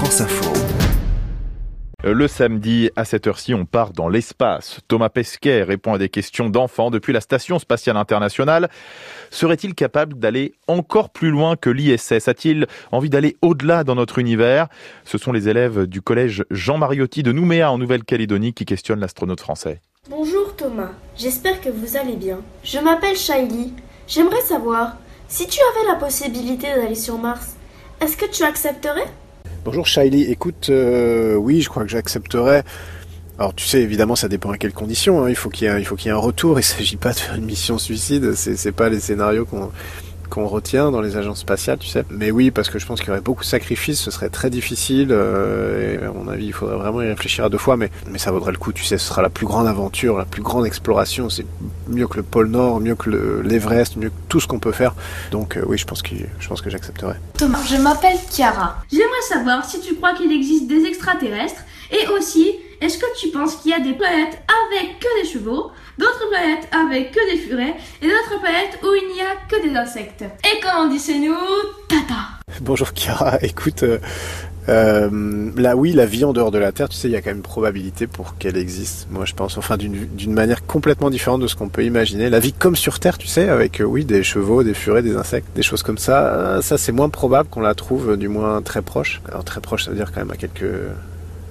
France Info. Euh, le samedi, à cette heure-ci, on part dans l'espace. Thomas Pesquet répond à des questions d'enfants depuis la Station spatiale internationale. Serait-il capable d'aller encore plus loin que l'ISS A-t-il envie d'aller au-delà dans notre univers? Ce sont les élèves du collège Jean Mariotti de Nouméa en Nouvelle-Calédonie qui questionnent l'astronaute français. Bonjour Thomas, j'espère que vous allez bien. Je m'appelle Shaili. J'aimerais savoir, si tu avais la possibilité d'aller sur Mars, est-ce que tu accepterais? Bonjour Shaili, écoute, euh, oui, je crois que j'accepterais. Alors tu sais, évidemment, ça dépend à quelles conditions. Hein. Il faut qu'il y ait, il faut qu'il y ait un retour. Il ne s'agit pas de faire une mission suicide. C'est, c'est pas les scénarios qu'on qu'on retient dans les agences spatiales, tu sais. Mais oui, parce que je pense qu'il y aurait beaucoup de sacrifices, ce serait très difficile. Euh, et à mon avis, il faudrait vraiment y réfléchir à deux fois, mais, mais ça vaudrait le coup, tu sais. Ce sera la plus grande aventure, la plus grande exploration. C'est mieux que le pôle Nord, mieux que l'Everest, mieux que tout ce qu'on peut faire. Donc euh, oui, je pense que, je pense que j'accepterai. Thomas, je m'appelle Chiara. J'aimerais savoir si tu crois qu'il existe des extraterrestres et aussi, est-ce que tu penses qu'il y a des planètes avec que des chevaux, d'autres planètes avec que des furets et d'autres planètes où il n'y a que des insectes? Et comme on dit chez nous, tata? Bonjour Chiara, écoute, euh, euh, là oui, la vie en dehors de la Terre, tu sais, il y a quand même probabilité pour qu'elle existe, moi je pense, enfin d'une manière complètement différente de ce qu'on peut imaginer. La vie comme sur Terre, tu sais, avec euh, oui des chevaux, des furets, des insectes, des choses comme ça, ça c'est moins probable qu'on la trouve, du moins très proche. Alors très proche, ça veut dire quand même à quelques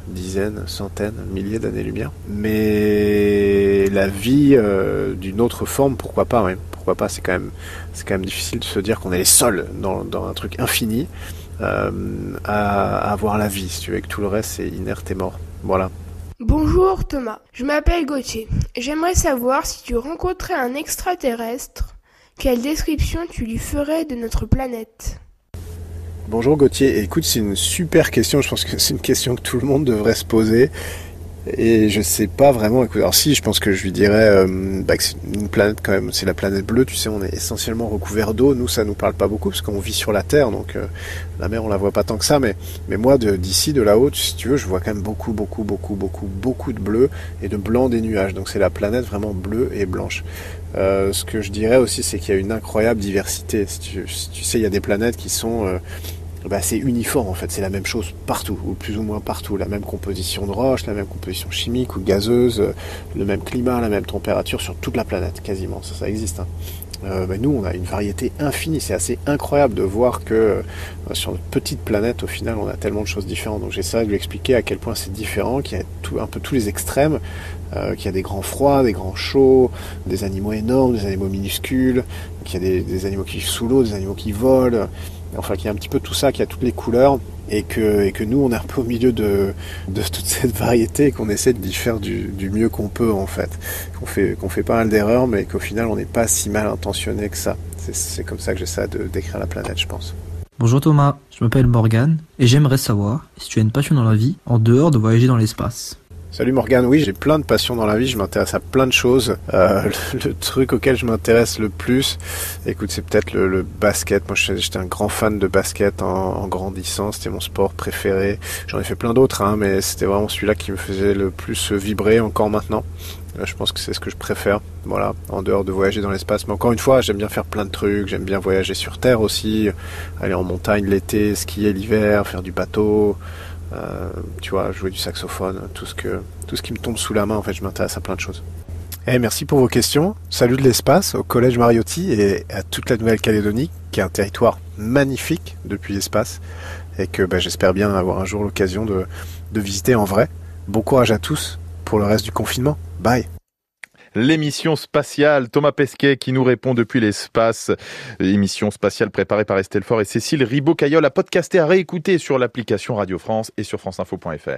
dizaines, centaines, milliers d'années-lumière. Mais la vie euh, d'une autre forme, pourquoi pas. Pourquoi pas C'est quand même, c'est quand même difficile de se dire qu'on est les seuls dans, dans un truc infini euh, à, avoir la vie. Si tu veux, que tout le reste c'est inerte et mort. Voilà. Bonjour Thomas, je m'appelle Gauthier. J'aimerais savoir si tu rencontrais un extraterrestre, quelle description tu lui ferais de notre planète? Bonjour Gauthier, écoute c'est une super question, je pense que c'est une question que tout le monde devrait se poser. Et je sais pas vraiment. Alors si, je pense que je lui dirais euh, bah, que c'est une planète quand même. C'est la planète bleue. Tu sais, on est essentiellement recouvert d'eau. Nous, ça nous parle pas beaucoup parce qu'on vit sur la Terre, donc euh, la mer, on la voit pas tant que ça. Mais mais moi, d'ici, de, là-haut, si tu veux, je vois quand même beaucoup, beaucoup, beaucoup, beaucoup, beaucoup de bleu et de blanc des nuages. Donc c'est la planète vraiment bleue et blanche. Euh, ce que je dirais aussi, c'est qu'il y a une incroyable diversité. Si tu, tu sais, il y a des planètes qui sont bah, c'est uniforme en fait, c'est la même chose partout, ou plus ou moins partout, la même composition de roche, la même composition chimique ou gazeuse, le même climat, la même température sur toute la planète, quasiment, ça, ça existe. Hein. Euh, bah, nous, on a une variété infinie, c'est assez incroyable de voir que euh, sur notre petite planète, au final, on a tellement de choses différentes. Donc j'essaie de lui expliquer à quel point c'est différent, qu'il y a un peu tous les extrêmes, euh, qu'il y a des grands froids, des grands chauds, des animaux énormes, des animaux minuscules, qu'il y a des, animaux qui vivent sous l'eau, des animaux qui volent enfin qu'il y a un petit peu tout ça, qu'il y a toutes les couleurs et que, et que nous on est un peu au milieu de, de toute cette variété et qu'on essaie d'y faire du, du mieux qu'on peut en fait. Qu'on fait, fait pas mal d'erreurs mais qu'au final on n'est pas si mal intentionné que ça. C'est comme ça que j'essaie de décrire la planète je pense. Bonjour Thomas, je m'appelle Morgan et j'aimerais savoir si tu as une passion dans la vie en dehors de voyager dans l'espace. Salut Morgane, oui j'ai plein de passions dans la vie, je m'intéresse à plein de choses. Euh, le, truc auquel je m'intéresse le plus, écoute c'est peut-être le, basket. Moi j'étais un grand fan de basket en, grandissant, c'était mon sport préféré. J'en ai fait plein d'autres, hein, mais c'était vraiment celui-là qui me faisait le plus vibrer encore maintenant. Euh, je pense que c'est ce que je préfère, voilà, en dehors de voyager dans l'espace. Mais encore une fois, j'aime bien faire plein de trucs, j'aime bien voyager sur Terre aussi, aller en montagne l'été, skier l'hiver, faire du bateau, euh, tu vois, jouer du saxophone, tout ce que tout ce qui me tombe sous la main. En fait, je m'intéresse à plein de choses. Et eh, merci pour vos questions. Salut de l'espace au Collège Mariotti et à toute la Nouvelle-Calédonie, qui est un territoire magnifique depuis l'espace et que bah, j'espère bien avoir un jour l'occasion de, de visiter en vrai. Bon courage à tous pour le reste du confinement. Bye l'émission spatiale. Thomas Pesquet qui nous répond depuis l'espace. Émission spatiale préparée par Estelle Fort et Cécile Ribot-Caillol à podcaster, à réécouter sur l'application Radio France et sur franceinfo.fr.